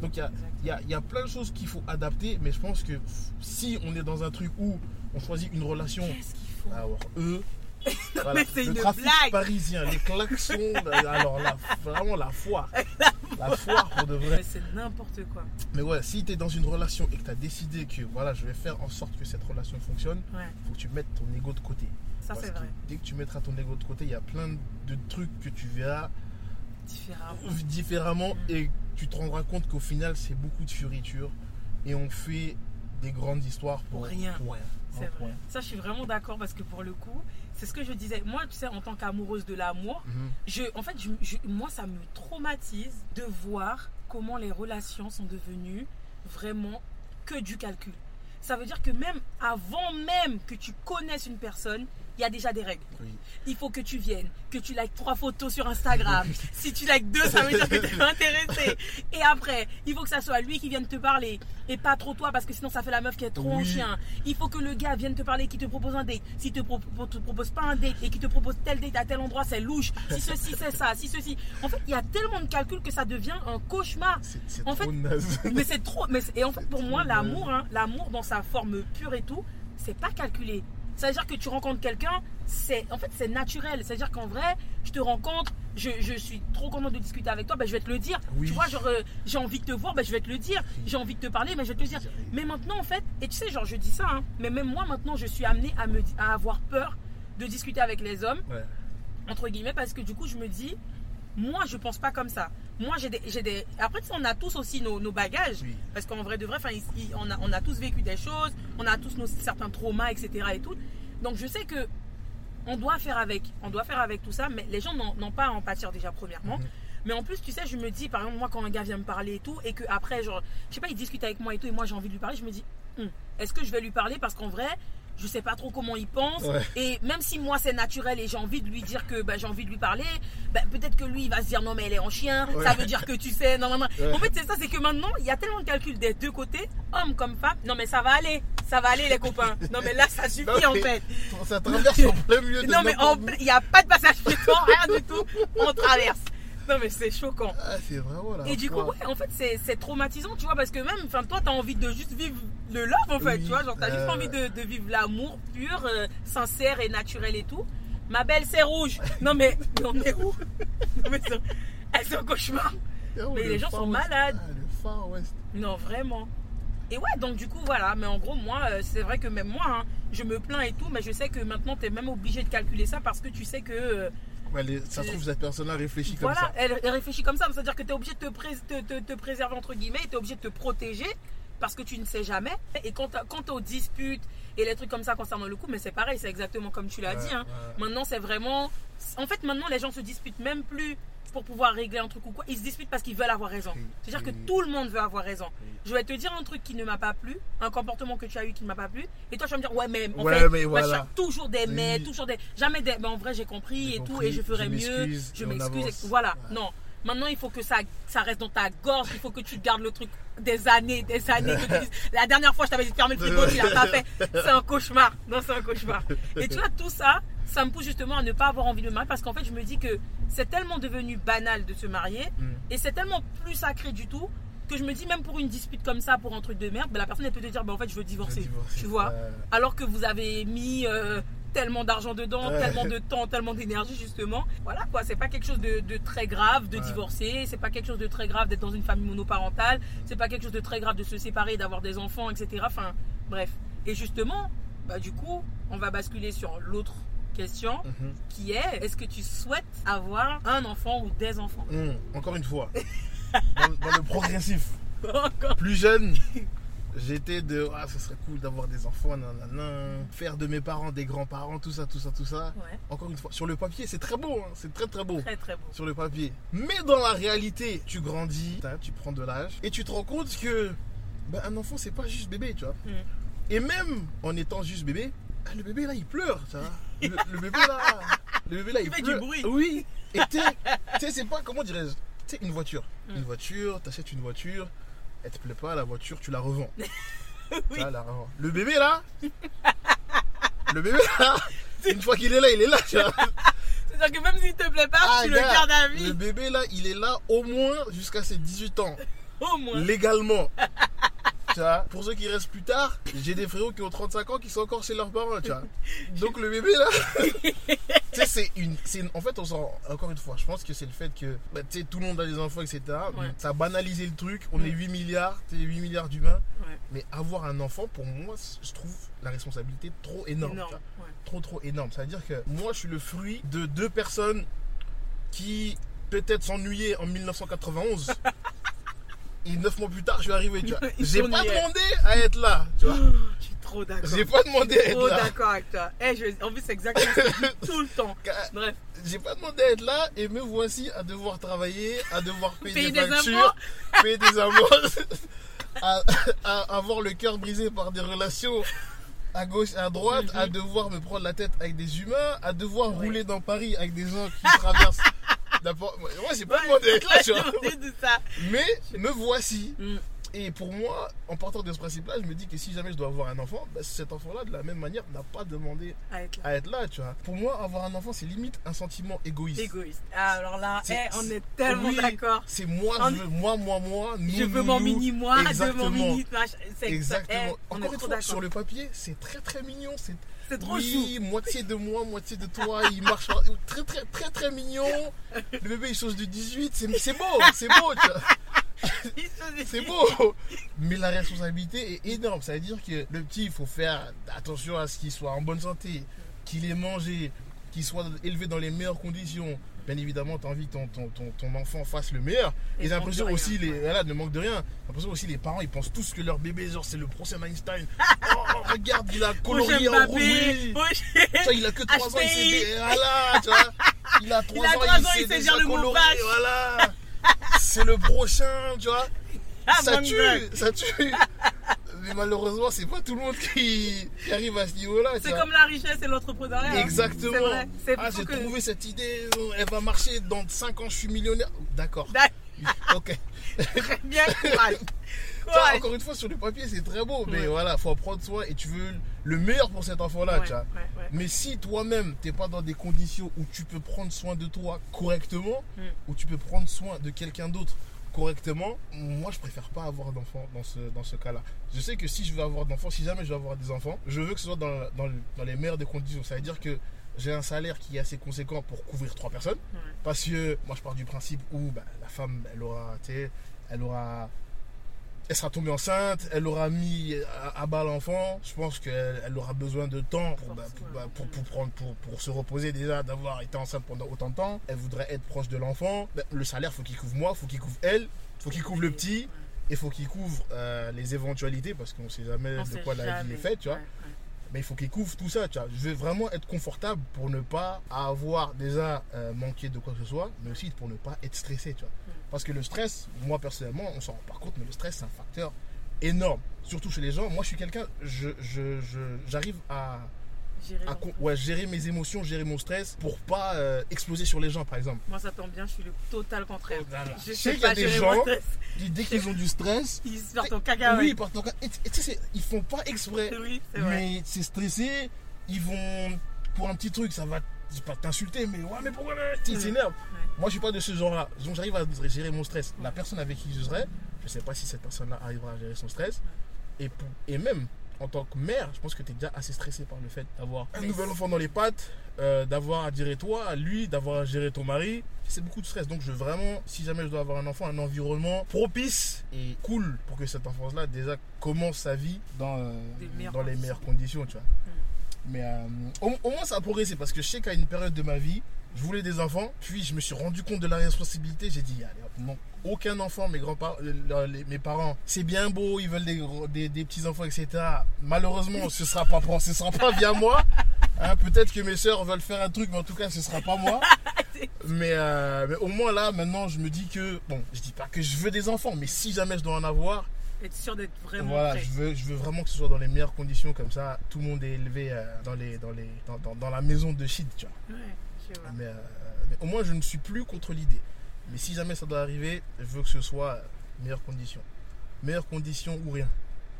Donc il y a, y, a, y a plein de choses qu'il faut adapter, mais je pense que si on est dans un truc où on choisit une relation, faut? alors eux, voilà, mais c'est une trafic blague. parisien, les klaxons, alors là, vraiment la foire, la foire pour de vrai. Mais c'est n'importe quoi. Mais ouais, si tu es dans une relation et que tu as décidé que voilà, je vais faire en sorte que cette relation fonctionne, Ouais, faut que tu mettes ton ego de côté. ça c'est que vrai. Dès que tu mettras ton ego de côté, il y a plein de trucs que tu verras Différemment. différemment Mm. et tu te rendras compte qu'au final, c'est beaucoup de fioritures et on fait des grandes histoires pour, Pour rien. pour rien. C'est vrai. Ça, je suis vraiment d'accord parce que pour le coup, c'est ce que je disais. Moi, tu sais, en tant qu'amoureuse de l'amour, Mhm. je, en fait, je- je- moi, ça me traumatise de voir comment les relations sont devenues vraiment que du calcul. Ça veut dire que même avant même que tu connaisses une personne, il y a déjà des règles. Oui. Il faut que tu viennes, que tu likes trois photos sur Instagram. si tu likes deux, ça veut dire que tu es intéressé. Et après, il faut que ça soit lui qui vienne te parler et pas trop toi parce que sinon ça fait la meuf qui est trop en chien. Il faut que le gars vienne te parler, qui te propose un date. Si te, pro- te propose pas un date et qui te propose tel date à tel endroit, c'est louche. Si ceci, c'est ça. Si ceci. En fait, il y a tellement de calculs que ça devient un cauchemar. C'est trop fait, naze. Mais c'est trop. Mais et en fait, pour moi, l'amour, hein, l'amour dans sa forme pure et tout, c'est pas calculé. C'est-à-dire que tu rencontres quelqu'un, c'est en fait c'est naturel. C'est-à-dire qu'en vrai, je te rencontre, je, je suis trop content de discuter avec toi, ben, je vais te le dire. Oui. Tu vois, genre euh, j'ai envie de te voir, ben, je vais te le dire. J'ai envie de te parler, mais je vais te le dire. Mais maintenant en fait, et tu sais, genre je dis ça, hein, mais même moi maintenant, je suis amenée à me à avoir peur de discuter avec les hommes Ouais. entre guillemets parce que du coup je me dis moi je pense pas comme ça. Moi j'ai des, j'ai des après on a tous aussi nos, nos bagages. Oui. parce qu'en vrai de vrai enfin, on, a, on a tous vécu des choses. On a tous nos certains traumas etc et tout. Donc je sais que on doit faire avec. On doit faire avec tout ça mais les gens n'ont n'ont pas à en pâtir déjà premièrement. Mhm. mais en plus tu sais je me dis par exemple moi quand un gars vient me parler et tout et que après genre je sais pas il discute avec moi et tout et moi j'ai envie de lui parler je me dis Hum, est-ce que je vais lui parler? Parce qu'en vrai je sais pas trop comment il pense Ouais. et même si moi c'est naturel et j'ai envie de lui dire que bah, j'ai envie de lui parler, bah, peut-être que lui il va se dire non mais elle est en chien, Ouais. ça veut dire que tu sais, non, non, non. Ouais. En fait c'est ça, c'est que maintenant il y a tellement de calculs des deux côtés, homme comme femme, non mais ça va aller, ça va aller les copains, non mais là ça suffit Non, en fait. Ça traverse en plein milieu de Non mais il n'y a pas de passage piéton, rien du tout, on traverse. Non mais c'est choquant. Ah, c'est vraiment là. Et du coup, ouais, en fait, c'est c'est traumatisant, tu vois, parce que même, enfin, toi, t'as envie de juste vivre le love, en fait, Oui, tu vois, genre, t'as juste euh. envie de, de vivre l'amour pur, euh, sincère et naturel et tout. Ma belle, c'est rouge. Non, mais, mais on est où? Non, mais c'est- c'est un cauchemar. mais le les gens sont West? malades. Ah, le Far West. Non, vraiment. Et ouais, donc du coup, voilà. Mais en gros, moi, euh, c'est vrai que même moi, hein, je me plains et tout, mais je sais que maintenant, t'es même obligé de calculer ça parce que tu sais que. Ouais, les- ça se trouve, cette personne-là réfléchit comme voilà, ça. elle, elle réfléchit comme ça. C'est-à-dire que tu es obligé de te, pré- te- te- te préserver, entre guillemets, tu es obligé de te protéger parce que tu ne sais jamais. Et quand, t'as- quand aux disputes et les trucs comme ça concernant le couple, mais c'est pareil, c'est exactement comme tu l'as Ouais, dit. hein. ouais. Maintenant, c'est vraiment. En fait, maintenant, les gens se disputent même plus pour pouvoir régler un truc ou quoi. Ils se disputent parce qu'ils veulent avoir raison. C'est-à-dire que tout le monde veut avoir raison. Je vais te dire un truc qui ne m'a pas plu, un comportement que tu as eu qui ne m'a pas plu, et toi tu vas me dire ouais mais en Ouais, fait, mais machin, voilà. toujours des mais, toujours des jamais des mais en vrai j'ai compris et tout et je ferai mieux, je m'excuse, voilà. Non, maintenant il faut que ça ça reste dans ta gorge, il faut que tu gardes le truc des années, des années. que tu dises, la dernière fois je t'avais dit de fermer le frigo, tu l'as pas fait. C'est un cauchemar. Non, c'est un cauchemar. Et tu vois tout ça, ça me pousse justement à ne pas avoir envie de me marier parce qu'en fait je me dis que c'est tellement devenu banal de se marier Mm. et c'est tellement plus sacré du tout que je me dis même pour une dispute comme ça, pour un truc de merde, ben, la personne elle peut te dire ben, en fait je veux divorcer. Je veux divorcer. Tu vois? Euh, Alors que vous avez mis euh, tellement d'argent dedans, Ouais. tellement de temps, tellement d'énergie justement. Voilà quoi, c'est pas quelque chose de, de très grave de Ouais. divorcer, c'est pas quelque chose de très grave d'être dans une famille monoparentale, c'est pas quelque chose de très grave de se séparer, d'avoir des enfants, etc. Enfin bref. Et justement, bah, du coup, on va basculer sur l'autre question mhm. qui est est-ce que tu souhaites avoir un enfant ou des enfants? Hum, encore une fois, dans, dans le progressif. Encore. Plus jeune, j'étais de ah, ce serait cool d'avoir des enfants, nanana, faire de mes parents des grands-parents, tout ça, tout ça, tout ça. Ouais, Encore une fois, sur le papier, c'est très beau, hein, c'est très très beau. très très beau. Sur le papier. Mais dans la réalité, tu grandis, tu prends de l'âge et tu te rends compte que ben, un enfant, c'est pas juste bébé, tu vois. Mm. Et même en étant juste bébé, ah, le bébé là, il pleure, tu vois. Le, le bébé là, le bébé là, il, Il fait du bruit. Oui. Et tu sais, tu sais, c'est pas, comment dirais-je, tu sais, une voiture. Mm. Une voiture, t'achètes une voiture, elle te plaît pas, la voiture, tu la revends. Oui. Le bébé là, le bébé là, une fois qu'il est là, il est là, tu vois. C'est-à-dire que même s'il te plaît pas, Ah, tu le gardes à Le vie. bébé là, il est là au moins jusqu'à ses 18 ans, Au moins. légalement. Tu vois, pour ceux qui restent plus tard, j'ai des frérots qui ont 35 ans qui sont encore chez leurs parents, tu vois. Donc le bébé là, sais, c'est une, c'est une- En fait, on s'en. Encore une fois, je pense que c'est le fait que bah, tu sais, tout le monde a des enfants, etc. Ouais. Ça a banalisé le truc. On Mm. est 8 milliards, tu sais, 8 milliards d'humains. Ouais. Mais avoir un enfant, pour moi, je trouve la responsabilité trop énorme. Trop trop énorme. C'est-à-dire que moi je suis le fruit de deux personnes qui peut-être s'ennuyaient en 1991. Et neuf mois plus tard, je suis arrivé, tu vois. J'ai pas demandé à être là, tu vois. Trop d'accord. J'ai pas demandé à être trop là. d'accord avec toi. Eh, je- En plus, c'est exactement ce que je dis tout le temps. Bref, J'ai pas demandé à être là et me voici à devoir travailler, à devoir payer, Payer des des factures, payer des impôts, à, à avoir le cœur brisé par des relations à gauche, à droite, Mhm. à devoir me prendre la tête avec des humains, à devoir rouler dans Paris avec des gens qui traversent. Moi, j'ai pas demandé d'être là, tu vois. Mais me voici. Mm. Et pour moi, en partant de ce principe-là, je me dis que si jamais je dois avoir un enfant, bah, cet enfant-là, de la même manière, n'a pas demandé À être là. à être là, tu vois. Pour moi, avoir un enfant, c'est limite un sentiment égoïste. Égoïste. Ah, alors là, eh, on est tellement Oui, d'accord. C'est moi, On je veux, moi, moi, moi, nous, Je veux nous, mon nous. mini moi, de mon Exactement. mini machin. C'est Exactement. eh, Encore une fois, sur le papier, c'est très très mignon. C'est C'est trop chou. oui, moitié de moi, moitié de toi. Il marche très très très très mignon. Le bébé il change de 18. C'est c'est beau, c'est beau. tu vois. C'est beau. Mais la responsabilité est énorme. Ça veut dire que le petit, il faut faire attention à ce qu'il soit en bonne santé, qu'il ait mangé, qu'il soit élevé dans les meilleures conditions. Bien évidemment, tu as envie que ton, ton, ton, ton enfant fasse le meilleur. Et j'ai l'impression aussi, les, voilà, ne manque de rien. J'ai l'impression aussi, les parents, ils pensent tous que leur bébé, genre, c'est le prochain Einstein. oh, regarde, il a colorié en rouge. Il a que 3 ans, il. Voilà, tu vois. Il a 3 a ans, il sait déjà le colorier. Voilà. C'est le prochain, tu vois. Ah, ça tue, ça tue. Mais malheureusement, c'est pas tout le monde qui, qui arrive à ce niveau-là. C'est comme la richesse et l'entrepreneuriat. hein. Exactement. C'est vrai. C'est Ah, j'ai que- trouvé cette idée, elle va marcher dans 5 ans, je suis millionnaire. D'accord. D'ac- Ok. Très bien, courage. Vois, encore une fois, sur le papier, c'est très beau, mais voilà, faut en prendre soin et tu veux le meilleur pour cet enfant-là, tu vois. Mais si toi-même, t'es pas dans des conditions où tu peux prendre soin de toi correctement, Mm. où tu peux prendre soin de quelqu'un d'autre correctement, moi je préfère pas avoir d'enfant dans ce, dans ce cas-là. Je sais que si je veux avoir d'enfants, si jamais je veux avoir des enfants, je veux que ce soit dans, dans, dans les meilleures des conditions. Ça veut dire que j'ai un salaire qui est assez conséquent pour couvrir trois personnes. Ouais. Parce que moi je pars du principe où bah, la femme, elle aura, elle aura. Elle sera tombée enceinte, elle aura mis à, à bas l'enfant. Je pense qu'elle elle aura besoin de temps pour, bah, pour, bah, pour, pour prendre, pour, pour se reposer déjà, d'avoir été enceinte pendant autant de temps. Elle voudrait être proche de l'enfant. Bah, le salaire, faut qu'il couvre moi, faut qu'il couvre elle, faut qu'il couvre le petit, et faut qu'il couvre euh, les éventualités parce qu'on sait jamais On de quoi la vie est faite, tu vois Ouais, mais il faut qu'il couvre tout ça, tu vois. Je veux vraiment être confortable pour ne pas avoir déjà euh, manqué de quoi que ce soit, mais aussi pour ne pas être stressé, tu vois. Mm. Parce que le stress, moi personnellement, on s'en rend pas compte, mais le stress c'est un facteur énorme, surtout chez les gens. Moi je suis quelqu'un, je, je, je- j'arrive à, Gérer à ouais, gérer mes émotions, gérer mon stress pour pas euh, exploser sur les gens, par exemple. Moi, ça tombe bien, je suis le total contraire. Voilà. Je Je sais qu'il y a des gens qui, dès qu'ils ont du stress, Ils se sortent en oui, et tu sais, c'est- ils font pas exprès. Oui. Mais c'est stressé, ils vont pour un petit truc, ça va pas t'insulter, mais ouais, mais pourquoi Tu s'énerve. Ouais. Moi, je suis pas de ce genre-là. Donc, j'arrive à gérer mon stress. La personne avec qui je serai, je sais pas si cette personne-là arrivera à gérer son stress. Et, pour- et même en tant que mère, je pense que tu es déjà assez stressé par le fait d'avoir un nouvel enfant dans les pattes, euh, d'avoir à gérer toi, à lui, d'avoir à gérer ton mari. C'est beaucoup de stress. Donc, je veux vraiment, si jamais je dois avoir un enfant, un environnement propice et cool pour que cet enfant-là déjà commence sa vie dans, euh, dans les conditions. meilleures conditions, tu vois. Mais euh, au, au moins, ça a progressé parce que je sais qu'à une période de ma vie, je voulais des enfants, puis je me suis rendu compte de la responsabilité. J'ai dit, allez, non, aucun enfant, mes grands-parents, euh, les- mes parents, c'est bien beau, ils veulent des, des, des petits enfants, etc. Malheureusement, ce sera pas pour, ce sera pas via moi. Hein, Peut-être que mes soeurs veulent faire un truc, mais en tout cas, ce sera pas moi. Mais, euh, mais au moins là, maintenant, je me dis que, bon, je dis pas que je veux des enfants, mais si jamais je dois en avoir, Être sûr d'être vraiment voilà, prêt. je veux, je veux vraiment que ce soit dans les meilleures conditions, comme ça, tout le monde est élevé euh, dans, les, dans, les, dans, dans- dans la maison de shit, tu vois. Ouais, vois. Mais, euh, mais au moins, je ne suis plus contre l'idée. Mais si jamais ça doit arriver, je veux que ce soit meilleures conditions. Meilleures conditions ou rien.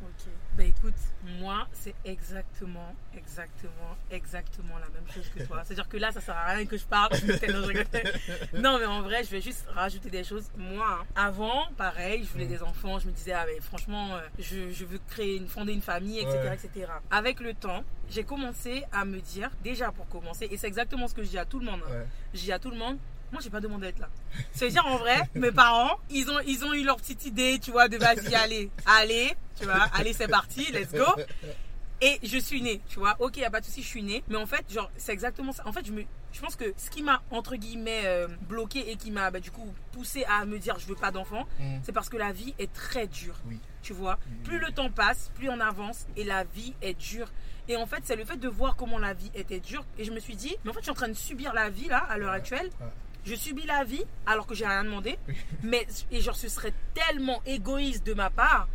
Ok. Bah écoute, moi, c'est exactement, exactement, exactement la même chose que toi. C'est-à-dire que là, ça sert à rien que je parle. Non, je rigole. non, mais en vrai, je vais juste rajouter des choses. Moi, hein, avant, pareil, je voulais Mm. des enfants. Je me disais, ah, mais franchement, euh, je, je veux créer, une, fonder une famille, etc., Ouais. etc. Avec le temps, j'ai commencé à me dire, déjà pour commencer, et c'est exactement ce que je dis à tout le monde. hein. Ouais. Je dis à tout le monde, moi j'ai pas demandé à être là. C'est-à-dire en vrai, mes parents, ils ont, ils ont eu leur petite idée, tu vois, de vas-y, allez, allez, tu vois, allez, c'est parti, let's go. Et je suis née, tu vois. Ok, y a pas de souci, je suis née. Mais en fait, genre, c'est exactement ça. En fait, je me, je pense que ce qui m'a entre guillemets euh, bloqué et qui m'a bah, du coup poussé à me dire je veux pas d'enfant, Mm. c'est parce que la vie est très dure. Oui. Tu vois, Oui, plus oui. le temps passe, plus on avance et la vie est dure. Et en fait, c'est le fait de voir comment la vie était dure. Et je me suis dit, mais en fait, je suis en train de subir la vie là, à l'heure actuelle. Je subis la vie alors que j'ai rien demandé. mais et genre, ce serait tellement égoïste de ma part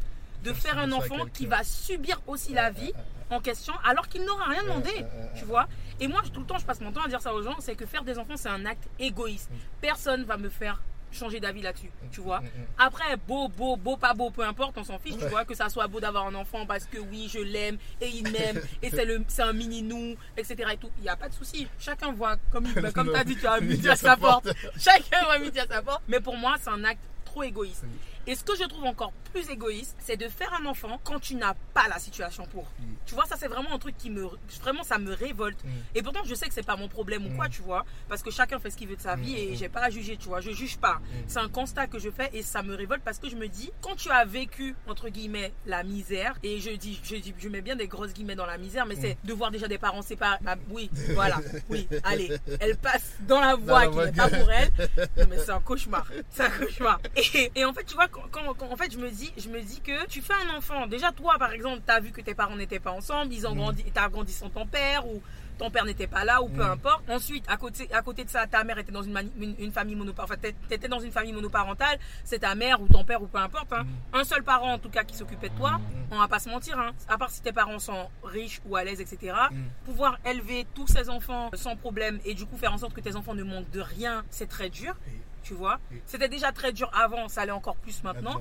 de Faire faire un enfant qui va subir aussi la vie en question alors qu'il n'aura rien demandé, tu vois. Et moi, tout le temps, je passe mon temps à dire ça aux gens, c'est que faire des enfants, c'est un acte égoïste. Personne va me faire changer d'avis là-dessus, tu vois. Mm, mm. Après, beau, beau, beau, pas beau, peu importe, on s'en fiche, tu vois, que ça soit beau d'avoir un enfant parce que oui, je l'aime et il m'aime et c'est le, c'est un mini nous, etc. et tout. Il n'y a pas de souci. Chacun voit comme, ben, comme tu as dit, tu as midi à sa porte. Chacun voit midi à sa porte. Mais pour moi, c'est un acte trop égoïste. Et ce que je trouve encore plus égoïste, c'est de faire un enfant quand tu n'as pas la situation pour. Mm. Tu vois, ça c'est vraiment un truc qui me, vraiment ça me révolte. Mm. Et pourtant, je sais que c'est pas mon problème ou quoi, Mm. tu vois, parce que chacun fait ce qu'il veut de sa vie et j'ai pas à juger, tu vois, je juge pas. C'est un constat que je fais et ça me révolte parce que je me dis, quand tu as vécu entre guillemets la misère, et je dis, je dis, je mets bien des grosses guillemets dans la misère, mais c'est de voir déjà des parents séparés. Ah, oui, voilà, oui, allez, elle passe dans la voie qui n'est pas pour elle. Non, mais c'est un cauchemar, c'est un cauchemar. Et, et en fait, tu vois, quand, quand- quand- en fait, je me dis, je me dis que tu fais un enfant. Déjà, toi, par exemple, t'as vu que tes parents n'étaient pas ensemble, ils ont Mm. grandi, t'as grandi sans ton père ou ton père n'était pas là ou peu Mm. importe. Ensuite, à côté, à côté de ça, ta mère était dans une, mani- une, une famille monoparentale. Enfin, t'étais dans une famille monoparentale. C'est ta mère ou ton père ou peu importe. hein. Mm. Un seul parent, en tout cas, qui s'occupait de toi. On va pas se mentir. Hein. À part si tes parents sont riches ou à l'aise, etc. Pouvoir élever tous ces enfants sans problème et du coup faire en sorte que tes enfants ne manquent de rien, c'est très dur. Tu vois. C'était déjà très dur avant, ça allait encore plus maintenant.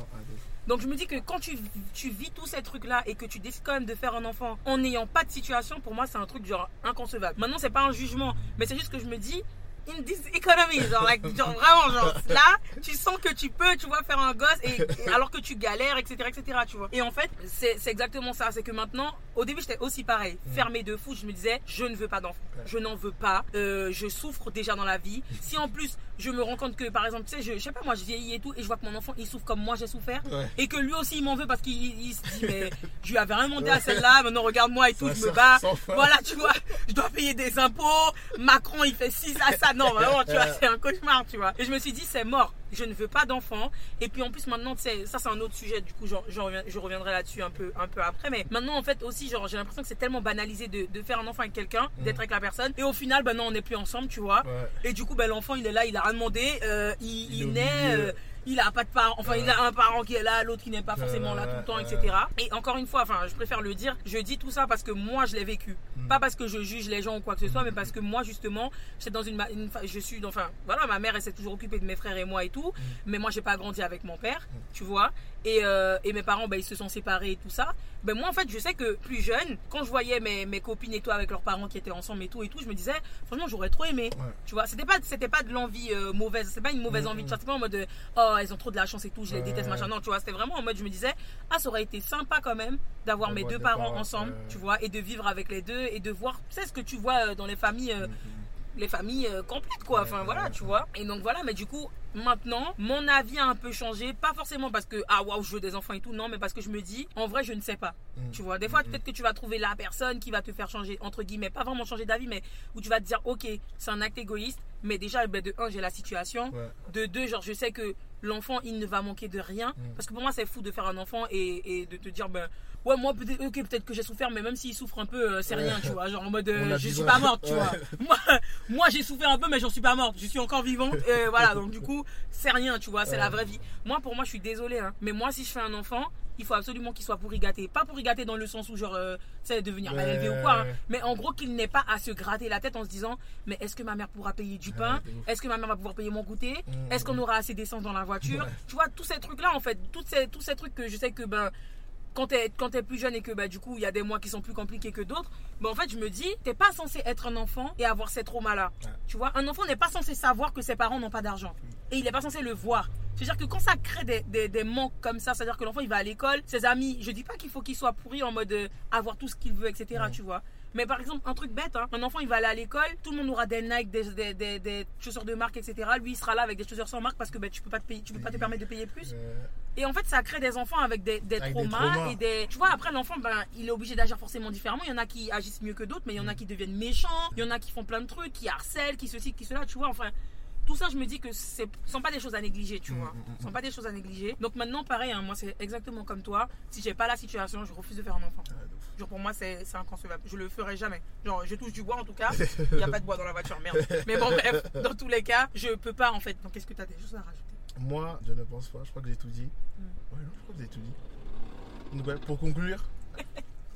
Donc je me dis que quand tu, tu vis tous ces trucs-là et que tu décides quand même de faire un enfant en n'ayant pas de situation, pour moi c'est un truc genre inconcevable. Maintenant c'est pas un jugement, mais c'est juste que je me dis, in this economy, genre, like, genre, vraiment genre là, tu sens que tu peux, tu vois, faire un gosse et, et alors que tu galères, etc., etc., tu vois. Et en fait c'est c'est exactement ça, c'est que maintenant, au début j'étais aussi pareil, fermé de fou, je me disais, je ne veux pas d'enfant, je n'en veux pas, euh, je souffre déjà dans la vie. Si en plus je me rends compte que par exemple, tu sais, je, je sais pas moi, je vieillis et tout et je vois que mon enfant il souffre comme moi j'ai souffert. Ouais. et que lui aussi il m'en veut parce qu'il il se dit mais je lui avais rien demandé à celle-là maintenant regarde-moi et tout Ça je me bats. voilà tu vois je dois payer des impôts. Macron il fait 6 à ça. Non vraiment tu vois c'est un cauchemar tu vois. Et je me suis dit c'est mort. Je ne veux pas d'enfant. Et puis en plus maintenant tu sais ça c'est un autre sujet. Du coup reviens- je reviendrai là-dessus un peu un peu après. Mais maintenant en fait aussi genre j'ai l'impression que c'est tellement banalisé de, de faire un enfant avec quelqu'un d'être avec la personne. Et au final ben non on n'est plus ensemble tu vois. Ouais. et du coup, ben, l'enfant, il est là, il a rien demandé. euh, il, naît, euh, il a pas de parents. Enfin, il a un parent qui est là, l'autre qui n'est pas forcément là tout le temps, etc. Et encore une fois, enfin, je préfère le dire. Je dis tout ça parce que moi, je l'ai vécu. Mm. Pas parce que je juge les gens ou quoi que ce soit, mais parce que moi, justement, j'étais dans une, je suis, dans- enfin, voilà, ma mère, elle s'est toujours occupée de mes frères et moi et tout. Mais moi, j'ai pas grandi avec mon père, tu vois. Et, euh, et mes parents, ben, ils se sont séparés et tout ça. Ben, moi, en fait, je sais que plus jeune, quand je voyais mes, mes copines et tout avec leurs parents qui étaient ensemble et tout et tout, je me disais, franchement, j'aurais trop aimé. Ouais. Tu vois, c'était pas, c'était pas de l'envie euh, mauvaise, c'était pas une mauvaise Mhm. envie. Tu vois, c'était pas en mode, de, oh, elles ont trop de la chance et tout, je les Ouais. déteste, machin. Non, tu vois, c'était vraiment en mode, je me disais, ah, ça aurait été sympa quand même d'avoir mes deux parents, parents, ensemble, tu vois, et de vivre avec les deux et de voir, tu sais, ce que tu vois euh, dans les familles. euh, les familles euh, complètes quoi. Enfin voilà tu vois. Et donc voilà mais du coup maintenant mon avis a un peu changé. Pas forcément parce que ah waouh je veux des enfants et tout. Non mais parce que je me dis en vrai je ne sais pas. Mm. tu vois des fois Mm. peut-être que tu vas trouver la personne qui va te faire changer entre guillemets pas vraiment changer d'avis mais où tu vas te dire ok c'est un acte égoïste mais déjà ben, de un j'ai la situation. Ouais. de deux genre je sais que l'enfant il ne va manquer de rien. Mm. parce que pour moi c'est fou de faire un enfant et, et de te dire ben ouais moi peut-être ok peut-être que j'ai souffert mais même s'il souffre un peu euh, c'est rien tu vois. Genre en mode euh, je suis pas morte tu Ouais. vois. Moi, moi j'ai souffert un peu mais j'en suis pas morte. Je suis encore vivante. Et voilà donc du coup c'est rien tu vois c'est la vraie vie. Moi pour moi je suis désolée hein, mais moi si je fais un enfant il faut absolument qu'il soit pourri gâté pas pourri gâté dans le sens où genre euh, tu sais devenir mal élevé ou quoi hein, mais en gros qu'il n'ait pas à se gratter la tête en se disant mais est-ce que ma mère pourra payer du pain? est-ce que ma mère va pouvoir payer mon goûter? Mm. est-ce qu'on aura assez d'essence dans la voiture? Ouais. tu vois tous ces trucs là en fait tous ces, tous ces trucs que je sais que ben quand quand t'es plus jeune et que bah du coup il y a des mois qui sont plus compliqués que d'autres bah en fait je me dis t'es pas censé être un enfant et avoir ces traumas là Ouais. tu vois un enfant n'est pas censé savoir que ses parents n'ont pas d'argent et il n'est pas censé le voir c'est à dire que quand ça crée des, des, des manques comme ça c'est à dire que l'enfant il va à l'école ses amis je dis pas qu'il faut qu'il soit pourri en mode euh, avoir tout ce qu'il veut etc Ouais. tu vois mais par exemple, un truc bête, hein, un enfant il va aller à l'école, tout le monde aura des Nike, des, des, des, chaussures de marque, etc. Lui il sera là avec des chaussures sans marque parce que ben, tu peux pas te payer, tu peux pas te permettre de payer plus. Et en fait, ça crée des enfants avec des, des, Avec des traumas, traumas. et des. Tu vois, après l'enfant, ben, il est obligé d'agir forcément différemment. Il y en a qui agissent mieux que d'autres, mais il y en a qui deviennent méchants. Il y en a qui font plein de trucs, qui harcèlent, qui ceci, qui cela. Tu vois, enfin. Tout ça, je me dis que ce sont pas des choses à négliger, tu Mm, vois. mm, mm, Ce sont pas des choses à négliger. Donc maintenant, pareil, hein, moi, c'est exactement comme toi. Si j'ai pas la situation, je refuse de faire un enfant. Genre pour moi c'est inconcevable. Je le ferai jamais. Genre je touche du bois en tout cas. Il n'y a pas de bois dans la voiture, merde. Mais bon bref, dans tous les cas, je peux pas en fait. Donc qu'est-ce que tu as des choses à rajouter? Moi, je ne pense pas. Je crois que j'ai tout dit. Mm. Ouais, non, je crois que j'ai tout dit. Donc, ouais, pour conclure,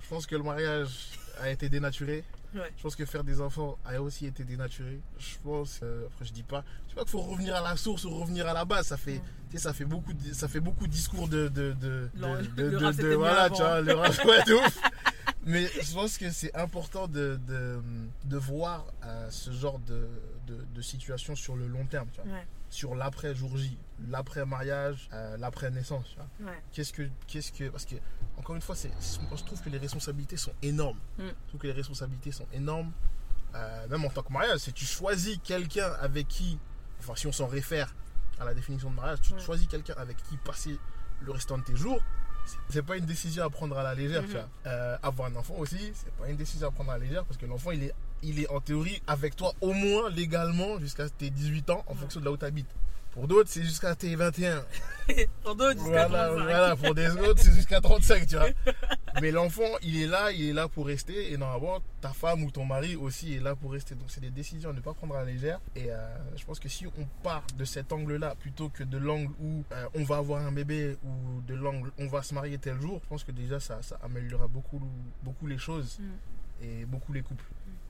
Je pense que le mariage a été dénaturé. Ouais. Je pense que faire des enfants a aussi été dénaturé. Je pense, euh, après je dis pas, je dis pas qu'il faut revenir à la source ou revenir à la base. Ça fait, tu sais, ça fait beaucoup, de, ça fait beaucoup de discours de, de, de, de, le voilà, tu vois, le rap, ouais, de ouf. Mais je pense que c'est important de, de, voir euh, ce genre de situation sur le long terme, tu vois. Sur l'après jour J, l'après mariage, euh, l'après naissance. Ouais. Qu'est-ce que, qu'est-ce que, parce que encore une fois, c'est, je trouve que les responsabilités sont énormes. Mm. Je trouve que les responsabilités sont énormes, euh, même en tant que mariage. Si tu choisis quelqu'un avec qui, enfin, si on s'en réfère à la définition de mariage, tu Mm. choisis quelqu'un avec qui passer le restant de tes jours. c'est- pas une décision à prendre à la légère, Mhm. vois. Euh, avoir un enfant aussi, c'est pas une décision à prendre à la légère parce que l'enfant, il est, il est en théorie avec toi au moins légalement jusqu'à tes 18 ans en Ouais. fonction de là où tu habites. Pour d'autres, c'est jusqu'à tes 21. Pour d'autres, jusqu'à Voilà, 35. voilà, pour des autres, c'est jusqu'à 35, tu vois. Mais l'enfant, il est là, il est là pour rester. Et normalement, ta femme ou ton mari aussi est là pour rester. Donc, c'est des décisions à ne pas prendre à la légère. Et euh, je pense que si on part de cet angle-là, plutôt que de l'angle où euh, on va avoir un bébé ou de l'angle on va se marier tel jour, je pense que déjà, ça, ça améliorera beaucoup, beaucoup les choses Mm. et beaucoup les couples.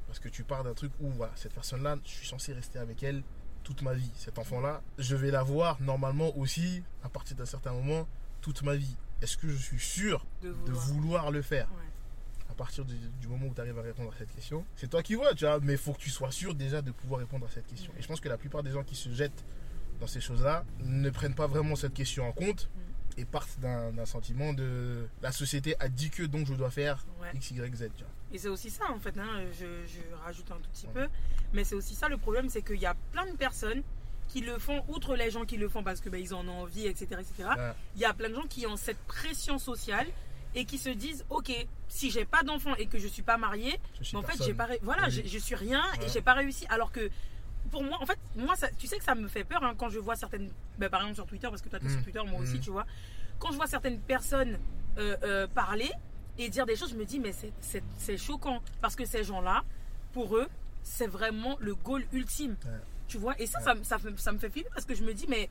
Parce que tu pars d'un truc où, voilà, cette personne-là, je suis censé rester avec elle toute ma vie. Cet enfant-là, je vais l'avoir normalement aussi, à partir d'un certain moment, toute ma vie. Est-ce que je suis sûr De de vouloir. le faire Ouais. à partir du, du moment où tu arrives à répondre à cette question C'est toi qui vois, tu vois, mais il faut que tu sois sûr déjà de pouvoir répondre à cette question. Et je pense que la plupart des gens qui se jettent dans ces choses-là ne prennent pas vraiment cette question en compte et partent d'un d'un sentiment de la société a dit que donc je dois faire Ouais. X, Y, Z. Tu vois. Et c'est aussi ça en fait, hein, je, je rajoute un tout petit peu, mais c'est aussi ça le problème, c'est qu'il y a plein de personnes qui le font, outre les gens qui le font parce que ben, ils en ont envie, etc., etc. Ouais. Il y a plein de gens qui ont cette pression sociale et qui se disent, ok, si j'ai pas d'enfant et que je suis pas mariée, Je suis en fait j'ai pas, voilà, Oui. j'ai- je suis rien et Ouais. j'ai pas réussi. Alors que pour moi, en fait, moi, ça, tu sais que ça me fait peur hein, quand je vois certaines, ben, par exemple sur Twitter, parce que toi tu es sur Mm. Twitter, moi aussi, Mm. tu vois, quand je vois certaines personnes euh, euh, parler et dire des choses, je me dis, mais c'est- choquant parce que ces gens-là, pour eux, c'est vraiment le goal ultime. Ouais. Tu vois, et ça, Ouais. ça, me- ça, me- ça me fait flipper parce que je me dis, mais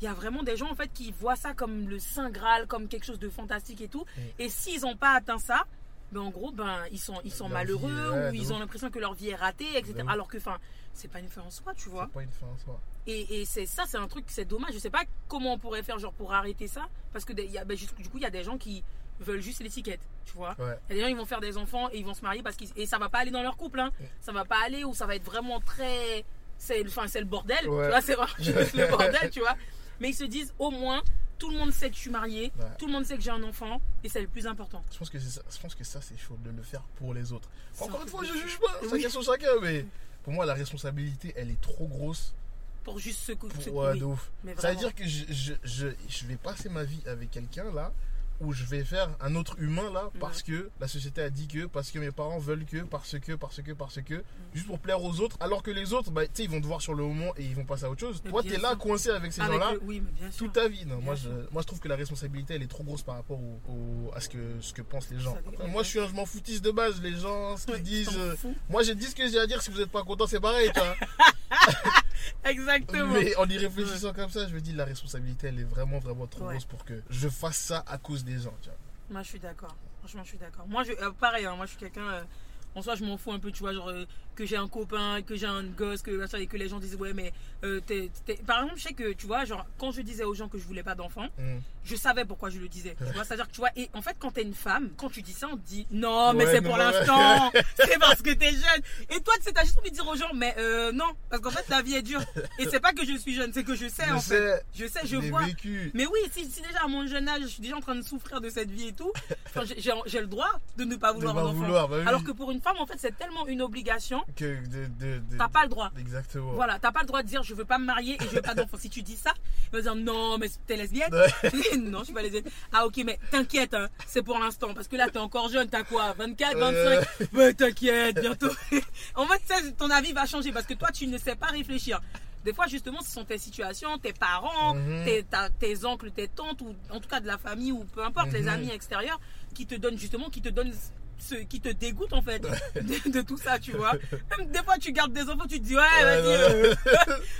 il y a vraiment des gens en fait qui voient ça comme le Saint Graal, comme quelque chose de fantastique et tout. Mm. Et s'ils n'ont pas atteint ça, ben en gros, ben ils sont, ils sont Leur malheureux ouais, ou ils ont l'impression que leur vie est ratée, etc. Alors que, enfin, c'est pas une fin en soi, tu vois. C'est pas une fin en soi. Et, et c'est ça, c'est un truc, c'est dommage. Je sais pas comment on pourrait faire genre pour arrêter ça, parce que y a, ben, du coup, il y a des gens qui veulent juste l'étiquette, tu vois. Ouais. Des gens, ils vont faire des enfants et ils vont se marier parce qu'ils et ça va pas aller dans leur couple, hein. Ça va pas aller ou ça va être vraiment très, c'est, enfin, c'est le bordel, Ouais. tu vois. C'est vraiment juste le bordel, tu vois. Mais ils se disent, au moins, tout le monde sait que je suis Ouais. tout le monde sait que j'ai un enfant, et c'est le plus important. Je pense que c'est ça, je pense que ça c'est chaud de le faire pour les autres. Encore un une fois, je juge pas, c'est Oui. question de chacun, mais pour moi la responsabilité elle est trop grosse Pour juste ce coup pour ouais, de ouf. Mais Ça veut dire que je, je, je, je vais passer ma vie avec quelqu'un là où je vais faire un autre humain là parce que la société a dit que, parce que mes parents veulent que, parce que, parce que, parce que, juste pour plaire aux autres, alors que les autres, bah, tu sais, ils vont te voir sur le moment et ils vont passer à autre chose. Mais Toi, t'es là sûr. coincé avec ces gens-là le- oui, mais bien sûr. toute ta vie. Non, moi, je, moi, je trouve que la responsabilité, elle est trop grosse par rapport au, au- à ce que, ce que pensent les gens. Après, moi, je suis un, je m'en foutiste de base. Les gens, ce qu'ils Ouais, disent. euh, moi, j'ai dit ce que j'ai à dire. Si vous n'êtes pas content, c'est pareil, tu. Exactement. Mais en y réfléchissant comme ça, je me dis la responsabilité, elle est vraiment, vraiment trop Ouais. grosse pour que je fasse ça à cause des gens, tu vois. Moi, je suis d'accord. Franchement, je suis d'accord. Moi, je, euh, pareil, hein, moi, je suis quelqu'un. euh, en soi, je m'en fous un peu, tu vois, genre euh, que j'ai un copain, que j'ai un gosse, que machin, et que les gens disent, ouais, mais. euh, t'es- t'es- Par exemple, je sais que, tu vois, genre, quand je disais aux gens que je voulais pas d'enfant, Mm. je savais pourquoi je le disais. Tu vois, c'est-à-dire que, tu vois, et en fait, quand t'es une femme, quand tu dis ça, on te dit, non, mais Ouais, c'est non, pour ouais. l'instant, c'est parce que t'es jeune. Et toi, tu sais, t'as juste envie de dire aux gens, mais euh, non, parce qu'en fait, la vie est dure. Et c'est pas que je suis jeune, c'est que je sais, Je en fait. Je sais, je vois. vécu. Mais oui, si, si déjà à mon jeune âge, je suis déjà en train de souffrir de cette vie et tout, j'ai- j'ai j'ai le droit de ne pas De vouloir pas un enfant. vouloir, bah oui. Alors que pour une femme, en fait, c'est tellement une obligation, Que t'as pas le droit. Exactement. Voilà, t'as pas le droit de dire je veux pas me marier et je veux pas d'enfant. Si tu dis ça, il va dire non, mais t'es lesbienne Ouais. Non, je suis pas lesbienne. Ah, ok, mais t'inquiète, hein, c'est pour l'instant. Parce que là, t'es encore jeune, t'as quoi 24, Euh. 25 Mais t'inquiète, bientôt. en fait, ça, ton avis va changer parce que toi, tu ne sais pas réfléchir. Des fois, justement, ce sont tes situations, tes parents, Mhm. tes, ta- tes oncles, tes tantes, ou en tout cas de la famille, ou peu importe, les Mhm. amis extérieurs, qui te donnent justement, qui te donnent ce qui te dégoûte en fait de, de tout ça, tu vois. Même des fois, tu gardes des enfants, tu te dis, ouais, vas-y, euh,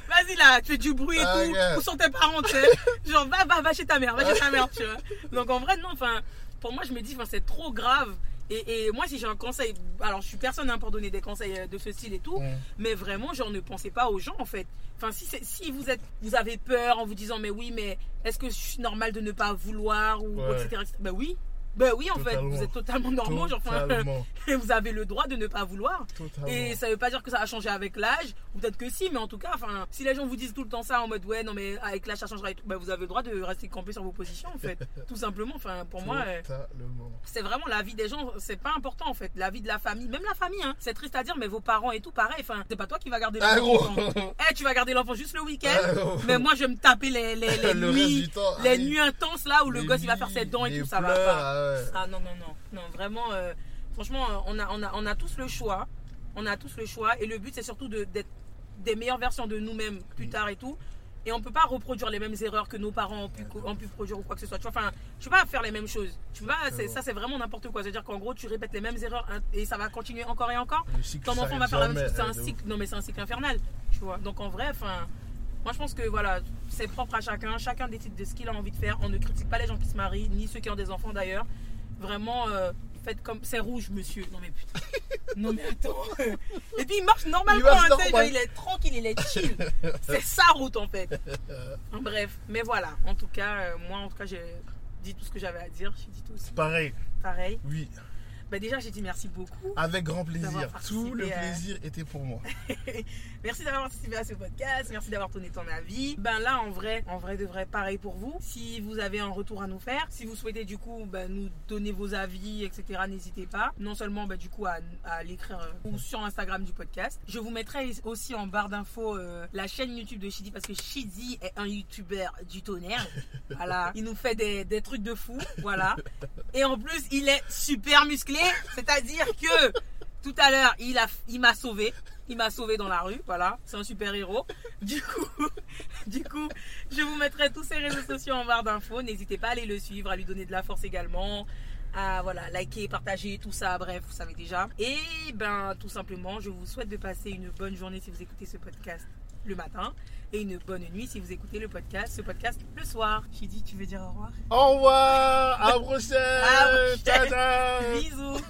vas-y là, tu fais du bruit et Ah, tout. yeah. Où sont tes parents, tu sais? Genre, va, va, va chez ta mère, va chez ta mère, tu vois. Donc en vrai, non, enfin, pour moi, je me dis, c'est trop grave. Et, et moi, si j'ai un conseil, alors je suis personne hein, pour donner des conseils euh, de ce style et tout, mais vraiment, genre, ne pensez pas aux gens en fait. Enfin, si, si vous, êtes, vous avez peur en vous disant, mais oui, mais est-ce que je suis normal de ne pas vouloir ou Ouais. etc., etc. Ben oui. Ben oui, en fait, Totalement. vous êtes totalement normaux. Genre, enfin, Totalement. vous avez le droit de ne pas vouloir. Totalement. Et ça veut pas dire que ça va changer avec l'âge, ou peut-être que si, mais en tout cas, enfin, si les gens vous disent tout le temps ça en mode ouais, non mais avec l'âge ça changera et tout, bah, vous avez le droit de rester campé sur vos positions en fait, tout simplement. Enfin, pour moi, euh, Totalement. c'est vraiment la vie des gens, c'est pas important en fait, la vie de la famille, même la famille, hein. c'est triste à dire, mais vos parents et tout, pareil, enfin, c'est pas toi qui vas garder Ah, l'enfant. Eh, tu vas garder l'enfant juste le week-end, Ah, mais moi je vais me taper les, nuits, les ah, nuits intenses là où le gosse il va faire ses dents et tout, ça va pas. Ah ouais. Ah non, non, non, non, vraiment, euh, franchement, euh, on a, on, a, on a tous le choix. On a tous le choix. Et le but, c'est surtout de- d'être des meilleures versions de nous-mêmes plus tard et tout. Et on peut pas reproduire les mêmes erreurs que nos parents ont pu, ont pu produire ou quoi que ce soit. Tu vois, enfin, je peux pas faire les mêmes choses. Tu ça, c'est vraiment n'importe quoi. C'est-à-dire qu'en gros, tu répètes les mêmes erreurs et ça va continuer encore et encore. Ton enfant va faire la même chose. C'est un de cycle. Non, mais c'est un cycle infernal. Tu vois. Donc en vrai, enfin. Moi, je pense que voilà, c'est propre à chacun. Chacun décide de ce qu'il a envie de faire. On ne critique pas les gens qui se marient, ni ceux qui ont des enfants d'ailleurs. Vraiment, euh, faites comme. C'est rouge, monsieur. Non, mais putain. Non, mais attends. Et puis, il marche normalement. Il hein, normal. il est tranquille, il est chill. C'est sa route, en fait. En bref. Mais voilà. En tout cas, euh, moi, en tout cas, j'ai dit tout ce que j'avais à dire. J'ai dit tout aussi. Pareil, Pareil. oui, Bah, déjà, j'ai dit merci beaucoup. avec grand plaisir. Tout le à- plaisir était pour moi. Merci d'avoir participé à ce podcast, merci d'avoir donné ton avis. Ben là, en vrai, en vrai de vrai, pareil pour vous. Si vous avez un retour à nous faire, si vous souhaitez du coup ben, nous donner vos avis, etc., n'hésitez pas. Non seulement ben, du coup à, à l'écrire euh, ou sur Instagram du podcast. Je vous mettrai aussi en barre d'infos euh, la chaîne YouTube de Shidi parce que Shidi est un YouTuber du tonnerre. Voilà, il nous fait des, des trucs de fou, voilà. Et en plus, il est super musclé, c'est-à-dire que tout à l'heure, il a, il m'a sauvé. Il m'a sauvé dans la rue, voilà. C'est un super héros. Du coup, du coup, je vous mettrai tous ses réseaux sociaux en barre d'infos. N'hésitez pas à aller le suivre, à lui donner de la force également. À voilà, liker, partager, tout ça. Bref, vous savez déjà. Et ben, tout simplement, je vous souhaite de passer une bonne journée si vous écoutez ce podcast le matin. Et une bonne nuit si vous écoutez le podcast, ce podcast le soir. J'ai dit, tu veux dire au revoir? Au revoir, à Bruxelles, à Bruxelles. Bisous.